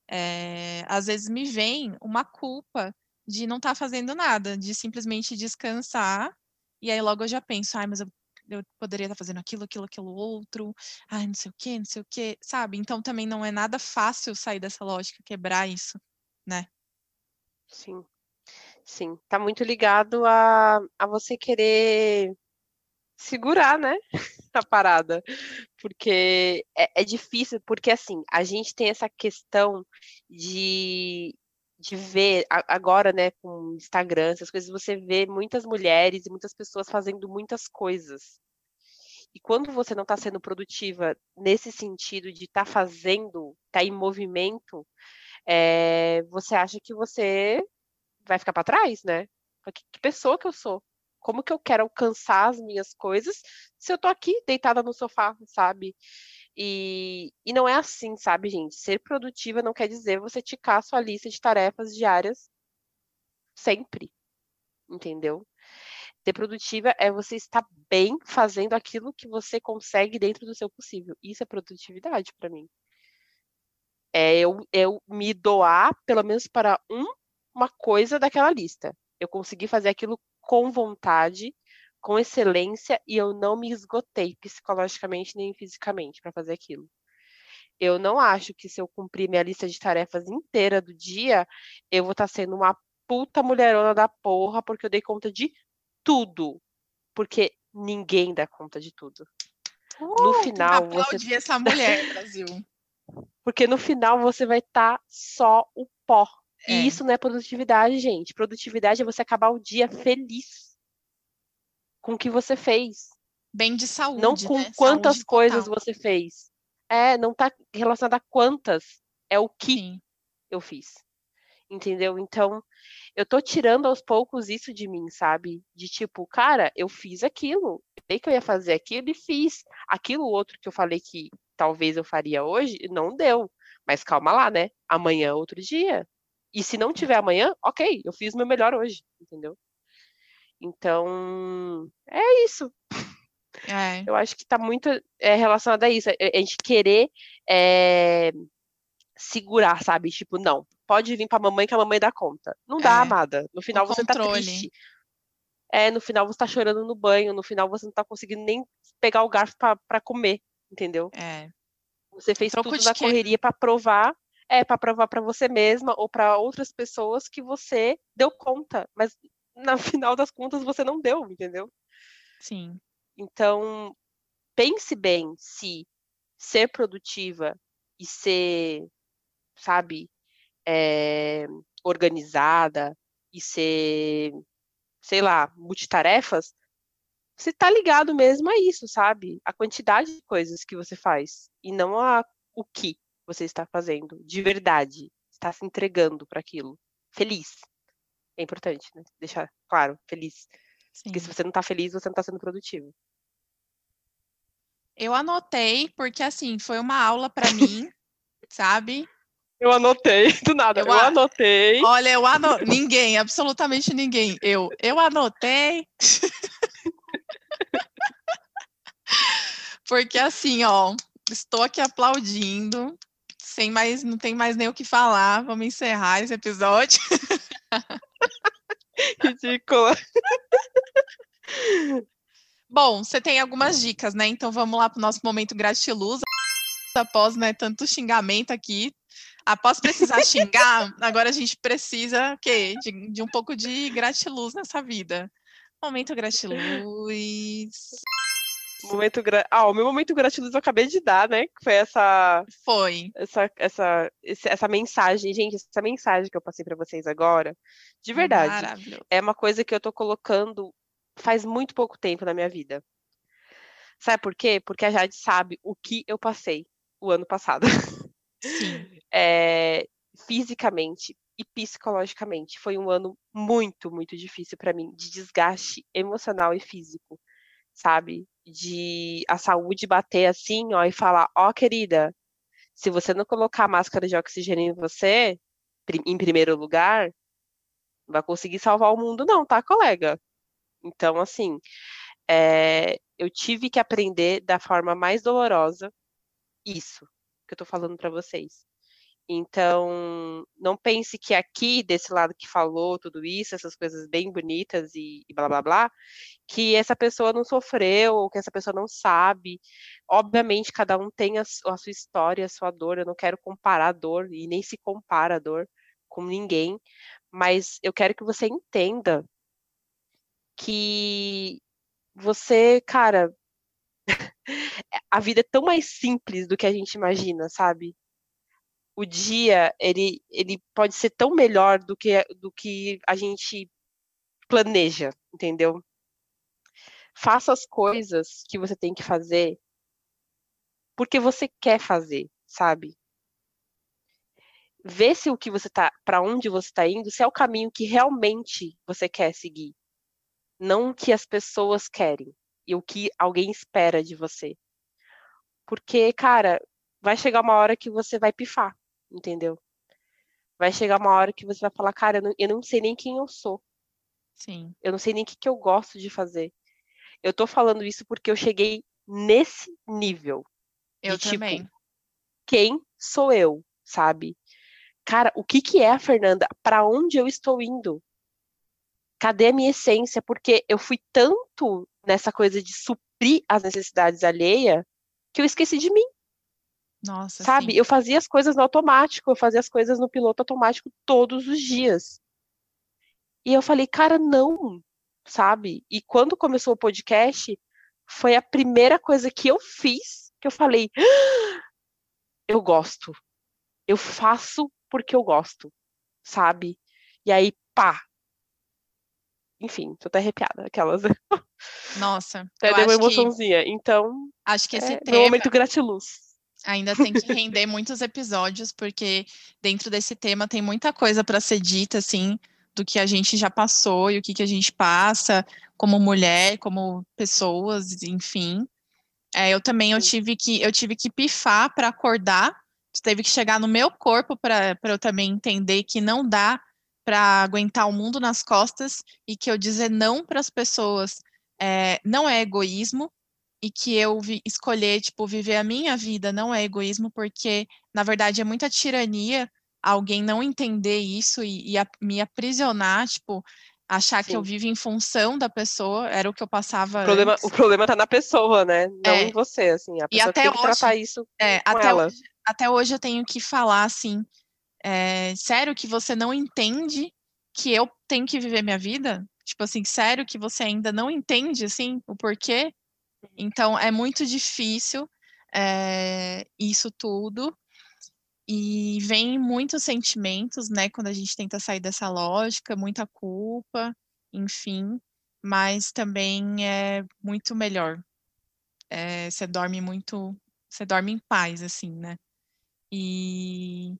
É, às vezes me vem uma culpa de não estar tá fazendo nada, de simplesmente descansar, e aí logo eu já penso, ai, mas eu eu poderia estar fazendo aquilo, aquilo, aquilo outro, ai, não sei o quê, não sei o quê, sabe? Então também não é nada fácil sair dessa lógica, quebrar isso, né? Sim, sim. Tá muito ligado a, a você querer segurar, né? *laughs* A parada. Porque é, é difícil, porque assim, a gente tem essa questão de, de ver agora, né, com Instagram, essas coisas, você vê muitas mulheres e muitas pessoas fazendo muitas coisas. E quando você não está sendo produtiva nesse sentido de estar tá fazendo, estar tá em movimento, é, você acha que você vai ficar para trás, né? Que, que pessoa que eu sou? Como que eu quero alcançar as minhas coisas se eu tô aqui deitada no sofá, sabe? E, e não é assim, sabe, gente? Ser produtiva não quer dizer você ticar sua lista de tarefas diárias sempre, entendeu? Ser produtiva é você estar bem fazendo aquilo que você consegue dentro do seu possível. Isso é produtividade para mim. É eu, eu me doar, pelo menos para um, uma coisa daquela lista. Eu consegui fazer aquilo com vontade, com excelência e eu não me esgotei psicologicamente nem fisicamente para fazer aquilo. Eu não acho que se eu cumprir minha lista de tarefas inteira do dia, eu vou estar tá sendo uma puta mulherona da porra porque eu dei conta de tudo. Porque ninguém dá conta de tudo. Uh, no final, você essa mulher, Brasil. *laughs* Porque no final você vai estar tá só o pó. É. E isso não é produtividade, gente. Produtividade é você acabar o dia feliz com o que você fez. Bem de saúde. Não com né? quantas saúde coisas total. você fez. É, não tá relacionado a quantas. É o que Sim. eu fiz. Entendeu? Então, eu tô tirando aos poucos isso de mim, sabe? De tipo, cara, eu fiz aquilo. Eu sei que eu ia fazer aquilo e fiz. Aquilo outro que eu falei que talvez eu faria hoje, não deu. Mas calma lá, né? Amanhã é outro dia. E se não tiver amanhã, ok, eu fiz o meu melhor hoje, entendeu? Então, é isso. É. Eu acho que está muito é, relacionado a isso. A, a gente querer é, segurar, sabe? Tipo, não, pode vir para a mamãe que a mamãe dá conta. Não dá, É. amada. No final O você tá controle. triste. É, no final você tá chorando no banho, no final você não tá conseguindo nem pegar o garfo para comer, entendeu? É. Você fez Troco tudo na quê? correria para provar, é para provar para você mesma ou para outras pessoas que você deu conta, mas no final das contas você não deu, entendeu? Sim. Então, pense bem se ser produtiva e ser, sabe, é, organizada e ser, sei lá, multitarefas, você tá ligado mesmo a isso, sabe? A quantidade de coisas que você faz e não a o que você está fazendo de verdade, está se entregando para aquilo, feliz. É importante, né? Deixar claro, feliz. Sim. Porque se você não tá feliz, você não tá sendo produtivo. Eu anotei porque assim, foi uma aula para mim, sabe? Eu anotei, *laughs* do nada. Eu Eu, a- anotei. Olha, eu anotei. Ninguém, absolutamente ninguém. Eu, eu anotei. *laughs* Porque assim, ó, estou aqui aplaudindo, sem mais, não tem mais nem o que falar. Vamos encerrar esse episódio. *laughs* *laughs* Ridícula. Bom, você tem algumas dicas, né? Então vamos lá para o nosso momento gratiluz. Após, né, tanto xingamento aqui, após precisar *laughs* xingar, agora a gente precisa o quê? De, de um pouco de gratiluz nessa vida. Momento gratiluz. Momento gra... Ah, o meu momento gratiluz eu acabei de dar, né? Que foi essa, Foi. essa, essa, essa mensagem. Gente, essa mensagem que eu passei pra vocês agora, de verdade, Maravilhoso. é uma coisa que eu tô colocando faz muito pouco tempo na minha vida. Sabe por quê? Porque a Jade sabe o que eu passei o ano passado. Sim. *laughs* é, fisicamente e psicologicamente. Foi um ano muito, muito difícil para mim, de desgaste emocional e físico, sabe? De a saúde bater assim, ó, e falar: ó, querida, se você não colocar máscara de oxigênio em você, em primeiro lugar, não vai conseguir salvar o mundo, não, tá, colega? Então, assim, é, eu tive que aprender da forma mais dolorosa isso que eu tô falando para vocês. Então, não pense que aqui, desse lado que falou tudo isso, essas coisas bem bonitas e, e blá blá blá, que essa pessoa não sofreu, ou que essa pessoa não sabe. Obviamente, cada um tem a, a sua história, a sua dor. Eu não quero comparar a dor, e nem se compara a dor com ninguém, mas eu quero que você entenda que você, cara, *laughs* a vida é tão mais simples do que a gente imagina, sabe? O dia, ele, ele pode ser tão melhor do que, do que a gente planeja, entendeu? Faça as coisas que você tem que fazer porque você quer fazer, sabe? Vê se o que você tá, para onde você está indo, se é o caminho que realmente você quer seguir, não o que as pessoas querem e o que alguém espera de você. Porque, cara, vai chegar uma hora que você vai pifar, entendeu? Vai chegar uma hora que você vai falar, cara, eu não, eu não sei nem quem eu sou. Sim. Eu não sei nem o que, que eu gosto de fazer. Eu tô falando isso porque eu cheguei nesse nível. Eu de, tipo, também. quem sou eu, sabe? Cara, o que que é a Fernanda? Para onde eu estou indo? Cadê a minha essência? Porque eu fui tanto nessa coisa de suprir as necessidades alheias que eu esqueci de mim, Nossa, sabe? sim. Eu fazia as coisas no automático, eu fazia as coisas no piloto automático todos os dias. E eu falei, cara, não, sabe? E quando começou o podcast, foi a primeira coisa que eu fiz que eu falei, "Ah, eu gosto. Eu faço porque eu gosto, sabe? E aí, pá. Enfim, tô até arrepiada, aquelas. Nossa, Até eu deu uma acho que, emoçãozinha. Então, acho que esse é meu tema momento gratiluz. Ainda tem que render muitos episódios, porque dentro desse tema tem muita coisa para ser dita, assim, do que a gente já passou e o que, que a gente passa como mulher, como pessoas, enfim. É, eu também eu tive que eu tive que pifar para acordar, teve que chegar no meu corpo para eu também entender que não dá para aguentar o mundo nas costas e que eu dizer não para as pessoas é, não é egoísmo e que eu vi- escolher tipo viver a minha vida não é egoísmo porque na verdade é muita tirania alguém não entender isso e, e a- me aprisionar tipo achar que eu Sim. vivo em função da pessoa era o que eu passava O problema, antes. o problema tá na pessoa, né? Não É. em você, assim. A E pessoa que até tem que hoje- tratar isso É, com até ela. hoje, até hoje eu tenho que falar assim, é, sério que você não entende que eu tenho que viver minha vida? Tipo assim, sério que você ainda não entende, assim, o porquê? Então, é muito difícil é, isso tudo. E vem muitos sentimentos, né, quando a gente tenta sair dessa lógica, muita culpa, enfim, mas também é muito melhor. É, você dorme muito, você dorme em paz, assim, né? E,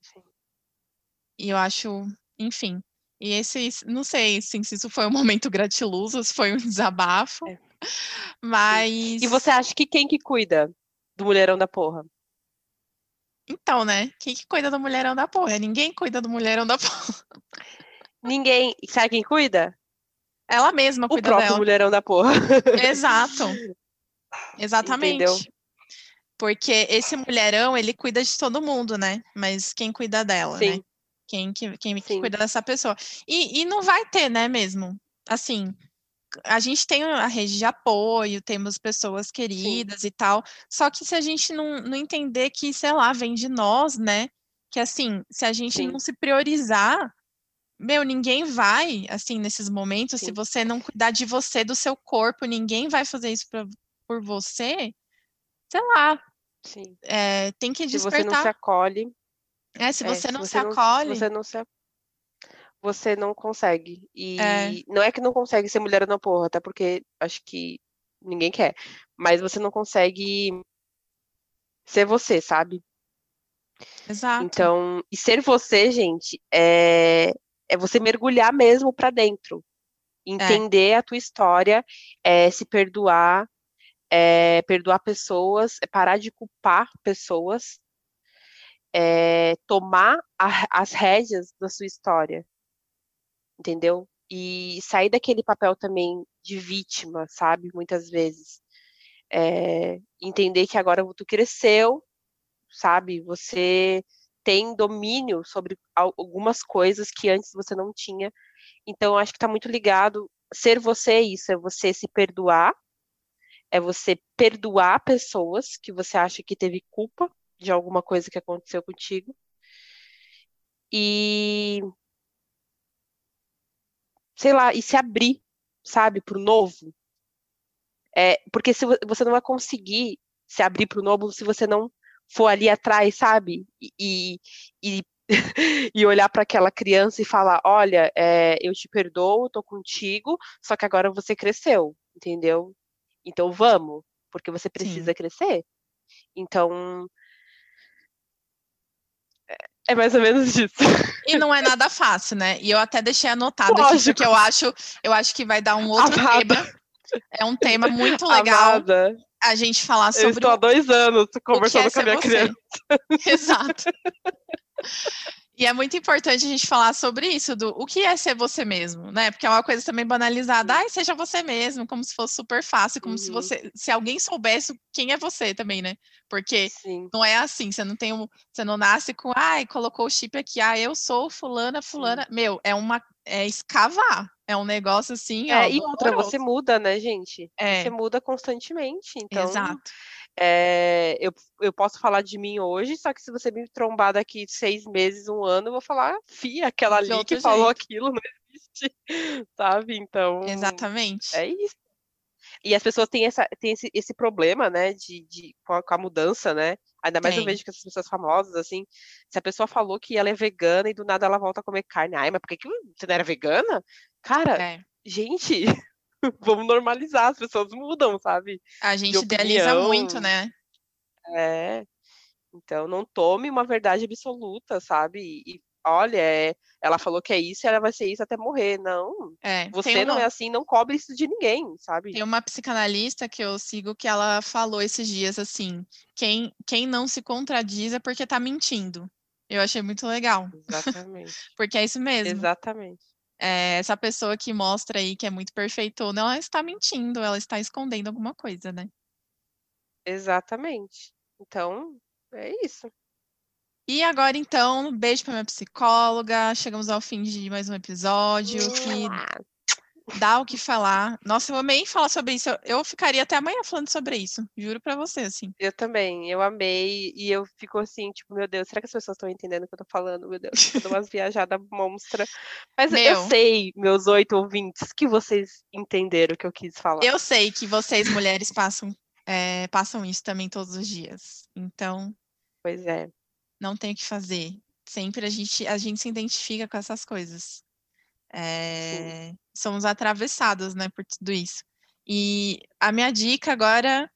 e eu acho, enfim. E esse, não sei assim, se isso foi um momento *laughs* gratiluz, ou se foi um desabafo, É. mas. E você acha que quem que cuida do mulherão da porra? Então, né? Quem que cuida do mulherão da porra? Ninguém cuida do mulherão da porra. Ninguém. Sabe quem cuida? Ela mesma O cuida próprio dela. mulherão da porra. Exato. Exatamente. Entendeu? Porque esse mulherão, ele cuida de todo mundo, né? Mas quem cuida dela, né? Sim. Quem que, quem que cuida dessa pessoa. E, e não vai ter, né, mesmo? Assim, a gente tem a rede de apoio, temos pessoas queridas e tal. Só que se a gente não, não entender que, sei lá, vem de nós, né? Que assim, se a gente Sim. não se priorizar, meu, ninguém vai, assim, nesses momentos, se Sim. você não cuidar de você, do seu corpo, ninguém vai fazer isso pra, por você. Sei lá, Sim. é, tem que Se você não se despertar. acolhe. É, se é, você não se não- acolhe, você não se você não consegue. E É. não é que não consegue ser mulher na porra, até porque acho que ninguém quer. Mas você não consegue ser você, sabe? exato. Então, e ser você, gente, é, é você mergulhar mesmo pra dentro. Entender a tua história, é se perdoar, é perdoar pessoas, é parar de culpar pessoas, é tomar a- as rédeas da sua história. Entendeu? E sair daquele papel também de vítima, sabe? Muitas vezes. É, entender que agora tu cresceu, sabe? Você tem domínio sobre al- algumas coisas que antes você não tinha. Então, acho que está muito ligado. Ser você é isso, é você se perdoar, é você perdoar pessoas que você acha que teve culpa de alguma coisa que aconteceu contigo. E, sei lá, e se abrir, sabe, pro novo. É, porque se vo- você não vai conseguir se abrir para o novo se você não for ali atrás, sabe? E, e, e *laughs* olhar para aquela criança e falar: olha, é, eu te perdoo, tô contigo, só que agora você cresceu, entendeu? Então vamos, porque você precisa crescer. Então. É- É mais ou menos isso. E não é nada fácil, né? E eu até deixei anotado aqui, Lógico. porque eu acho, eu acho que vai dar um outro Amada. tema. É um tema muito legal Amada, a gente falar eu sobre estou o há dois anos que conversando é com a minha você. criança. *laughs* Exato. E é muito importante a gente falar sobre isso, do o que é ser você mesmo, né? Porque é uma coisa também banalizada. Ai, seja você mesmo, como se fosse super fácil, como se Uhum. você, se alguém soubesse quem é você também, né? Porque Sim, não é assim, você não tem um, você não nasce com, ai, colocou o chip aqui, ah, eu sou fulana, fulana. Meu, é uma, é escavar, é um negócio assim, ó, É, e outra, você muda, né, gente? É. Você muda constantemente. Então, Exato. É, eu, eu posso falar de mim hoje, só que se você me trombar daqui seis meses, um ano, eu vou falar, fia, aquela De ali que falou jeito. aquilo não existe, *laughs* sabe? Então, Exatamente. é isso. E as pessoas têm, essa, têm esse, esse problema, né, de, de, com, a, com a mudança, né? Ainda mais eu Tem. vejo que essas pessoas famosas, assim, se a pessoa falou que ela é vegana e do nada ela volta a comer carne. Ai, mas por que, que você não era vegana? Cara, É. gente, *laughs* *laughs* vamos normalizar, as pessoas mudam, sabe? A gente idealiza muito, né? É. Então, não tome uma verdade absoluta, sabe? E, olha, é, ela falou que é isso e ela vai ser isso até morrer. Não, É. você não é assim, não cobre isso de ninguém, sabe? Tem uma psicanalista que eu sigo que ela falou esses dias assim: quem, quem não se contradiz é porque tá mentindo. Eu achei muito legal, *laughs* Exatamente. porque é isso mesmo. Exatamente. É, essa pessoa que mostra aí que é muito perfeitona, ela está mentindo, ela está escondendo alguma coisa, né? Exatamente. Então, é isso. E agora, então, um beijo para minha psicóloga. Chegamos ao fim de mais um episódio que dá o que falar. Nossa, eu amei falar sobre isso. Eu, eu ficaria até amanhã falando sobre isso. Juro para você, assim. Eu também, eu amei, e eu fico assim, tipo, meu Deus, será que as pessoas estão entendendo o que eu tô falando? Meu Deus, eu dou umas viajadas monstra. Mas eu Meu. sei, meus oito ouvintes, que vocês entenderam o que eu quis falar. Eu sei que vocês, mulheres, passam, é, passam isso também todos os dias. Então, Pois é. não tem o que fazer. Sempre a gente, a gente se identifica com essas coisas. É, somos atravessadas, né, por tudo isso. E a minha dica agora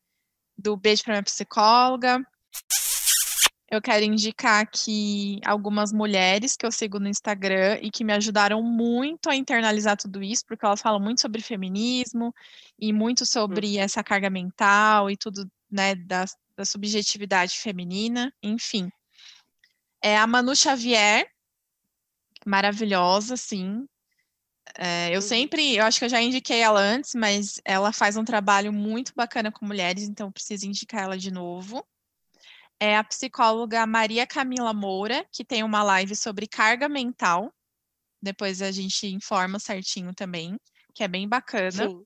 do beijo para minha psicóloga. Eu quero indicar aqui algumas mulheres que eu sigo no Instagram e que me ajudaram muito a internalizar tudo isso, porque elas falam muito sobre feminismo e muito sobre essa carga mental e tudo, né, da, da subjetividade feminina, enfim. É a Manu Xavier, maravilhosa, sim. É, eu Uhum. sempre, eu acho que eu já indiquei ela antes, mas ela faz um trabalho muito bacana com mulheres, então eu preciso indicar ela de novo. É a psicóloga Maria Camila Moura, que tem uma live sobre carga mental. Depois a gente informa certinho também, que é bem bacana. Sim.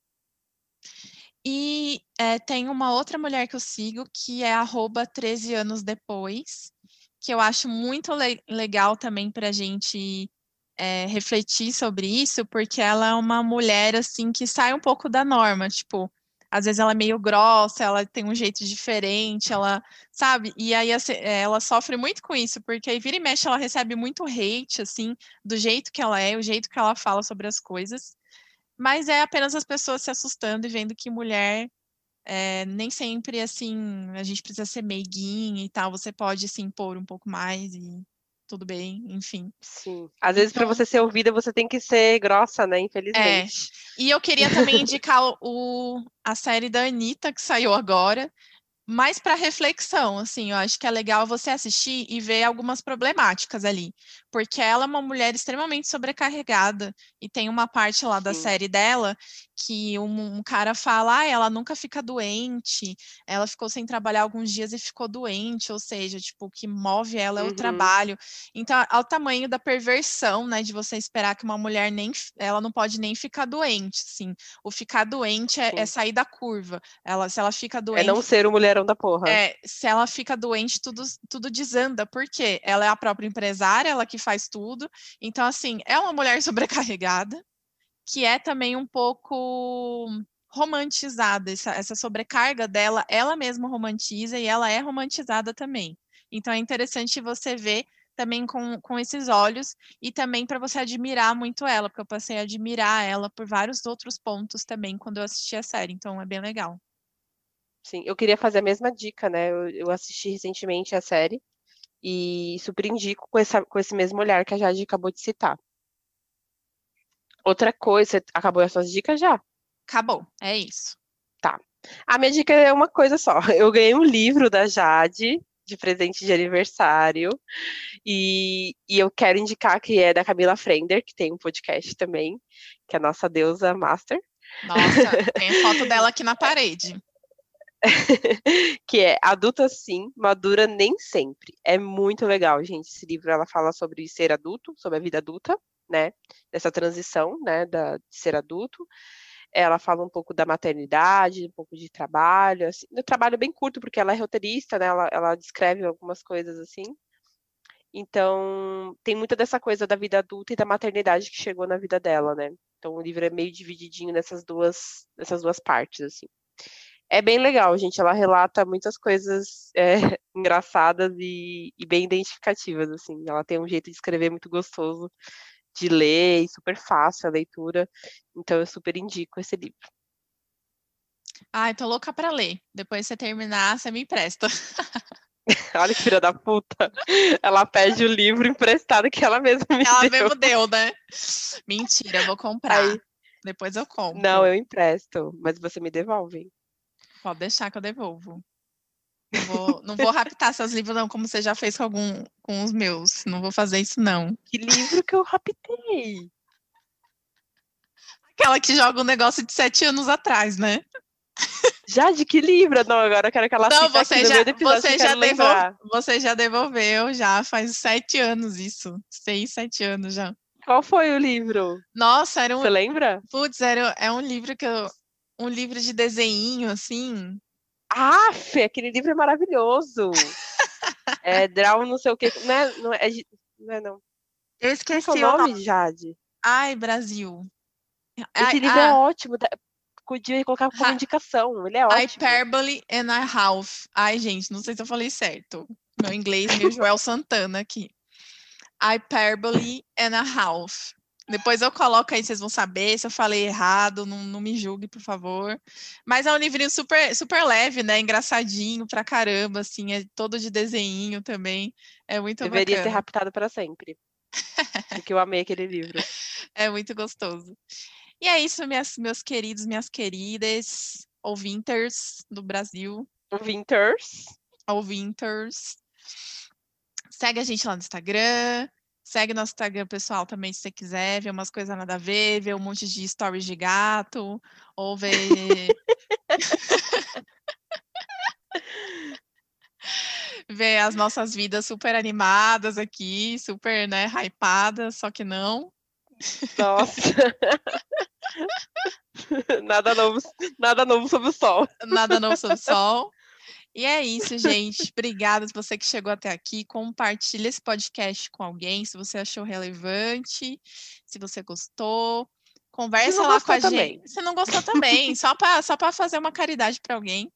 E é, tem uma outra mulher que eu sigo, que é arroba 13 anos depois, que eu acho muito le- legal também para a gente é, refletir sobre isso, porque ela é uma mulher assim que sai um pouco da norma, tipo, às vezes ela é meio grossa, ela tem um jeito diferente, ela, sabe? E aí assim, é, ela sofre muito com isso, porque aí vira e mexe ela recebe muito hate, assim, do jeito que ela é, o jeito que ela fala sobre as coisas. Mas é apenas as pessoas se assustando e vendo que mulher é, nem sempre assim, a gente precisa ser meiguinha e tal, você pode se impor um pouco mais e tudo bem, enfim. Sim. Às vezes, para Então- você ser ouvida, você tem que ser grossa, né? Infelizmente. E eu queria também indicar o, o- a série da Anitta, que saiu agora, mais para reflexão, assim, eu acho que é legal você assistir e ver algumas problemáticas ali, porque ela é uma mulher extremamente sobrecarregada e tem uma parte lá da Sim. série dela que um, um cara fala, ah, ela nunca fica doente, ela ficou sem trabalhar alguns dias e ficou doente, ou seja, tipo, o que move ela é o Uhum. trabalho. Então, ao tamanho da perversão, né, de você esperar que uma mulher nem, ela não pode nem ficar doente, assim. O ficar doente é, é sair da curva. Ela, se ela fica É doente, não ser o mulherão da porra. é, se ela fica doente, tudo, tudo desanda. Por quê? Ela é a própria empresária, ela que faz tudo. Então, assim, é uma mulher *laughs* sobrecarregada, que é também um pouco romantizada, essa, essa sobrecarga dela, ela mesma romantiza e ela é romantizada também. Então é interessante você ver também com, com esses olhos e também para você admirar muito ela, porque eu passei a admirar ela por vários outros pontos também quando eu assisti a série, então é bem legal. Sim, eu queria fazer a mesma dica, né? Eu, eu assisti recentemente a série e super indico com, essa, com esse mesmo olhar que a Jade acabou de citar. Outra coisa, você acabou as suas dicas já? Acabou, é isso. Tá. A minha dica é uma coisa só. *laughs* Eu ganhei um livro da Jade de presente de aniversário e, e eu quero indicar que é da Camila Frender, que tem um podcast também, que é a nossa deusa master. Nossa, *laughs* tem a foto dela aqui na parede. *laughs* que é Adulta Sim, Madura Nem Sempre. É muito legal, gente. Esse livro ela fala sobre ser adulto, sobre a vida adulta, né? Dessa transição, né, da, de ser adulto. Ela fala um pouco da maternidade, um pouco de trabalho, assim, um trabalho bem curto, porque ela é roteirista, né? Ela, ela descreve algumas coisas assim. Então, tem muita dessa coisa da vida adulta e da maternidade que chegou na vida dela, né? Então, o livro é meio divididinho nessas duas, nessas duas partes, assim. É bem legal, gente. Ela relata muitas coisas é, *laughs* engraçadas e, e, bem identificativas, assim. Ela tem um jeito de escrever muito gostoso de ler e super fácil a leitura. Então, eu super indico esse livro. Ai, tô louca para ler. Depois você terminar, você me empresta. *laughs* Olha que filha da puta. Ela pede o livro emprestado que ela mesma me ela deu. Ela mesmo deu, né? *laughs* Mentira, eu vou comprar. Aí, Depois eu compro. Não, eu empresto, mas você me devolve. Pode deixar que eu devolvo. Não vou, não vou raptar seus livros, não, como você já fez com algum com os meus. Não vou fazer isso, não. Que livro que eu raptei? Aquela que joga um negócio de sete anos atrás, né? Já de que livro? Não, agora eu quero que ela Não, você já, você já, devol... você já devolveu, já faz sete anos isso. Seis, sete anos já. Qual foi o livro? Nossa, era um. Você lembra? Putz, era, é um livro que eu, um livro de desenho, assim. Ah, aquele livro é maravilhoso. *laughs* é Draw não sei o que. Não é, não é, não. É, não. Eu esqueci o nome, nome, Jade. Ai, Brasil. Esse Ai, livro ah, é ótimo. Podia colocar como indicação. Ele é ótimo. Hyperbole and a Half. Ai, gente, não sei se eu falei certo. Meu inglês, meu Joel Santana aqui. Hyperbole and a Half. Depois eu coloco aí, vocês vão saber se eu falei errado, não, não me julgue, por favor. Mas é um livrinho super, super leve, né? Engraçadinho pra caramba, assim, é todo de desenho também. É muito Deveria bacana. ter raptado para sempre. *laughs* Porque eu amei aquele livro. É muito gostoso. E é isso, minhas, meus queridos, minhas queridas ouvinters do Brasil. Ouvinters. Ouvinters. Segue a gente lá no Instagram, Segue nosso Instagram pessoal também, se você quiser ver umas coisas nada a ver, ver um monte de stories de gato, ou ver. *laughs* ver as nossas vidas super animadas aqui, super, né, hypadas, só que não. Nossa. *laughs* nada novo, nada novo sob o sol. Nada novo sob o sol. E é isso, gente. Obrigada você que chegou até aqui. Compartilhe esse podcast com alguém, se você achou relevante, se você gostou. Conversa lá com a também. gente. Se não gostou também, só para só fazer uma caridade para alguém.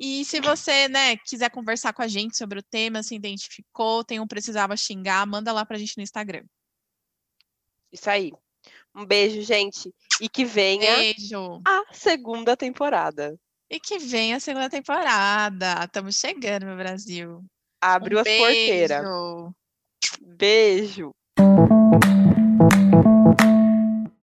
E se você, né, quiser conversar com a gente sobre o tema, se identificou, tem um precisava xingar, manda lá pra gente no Instagram. Isso aí. Um beijo, gente. E que venha beijo. a segunda temporada. E que venha a segunda temporada. Estamos chegando, meu Brasil. Abre um as beijo. porteiras. Beijo.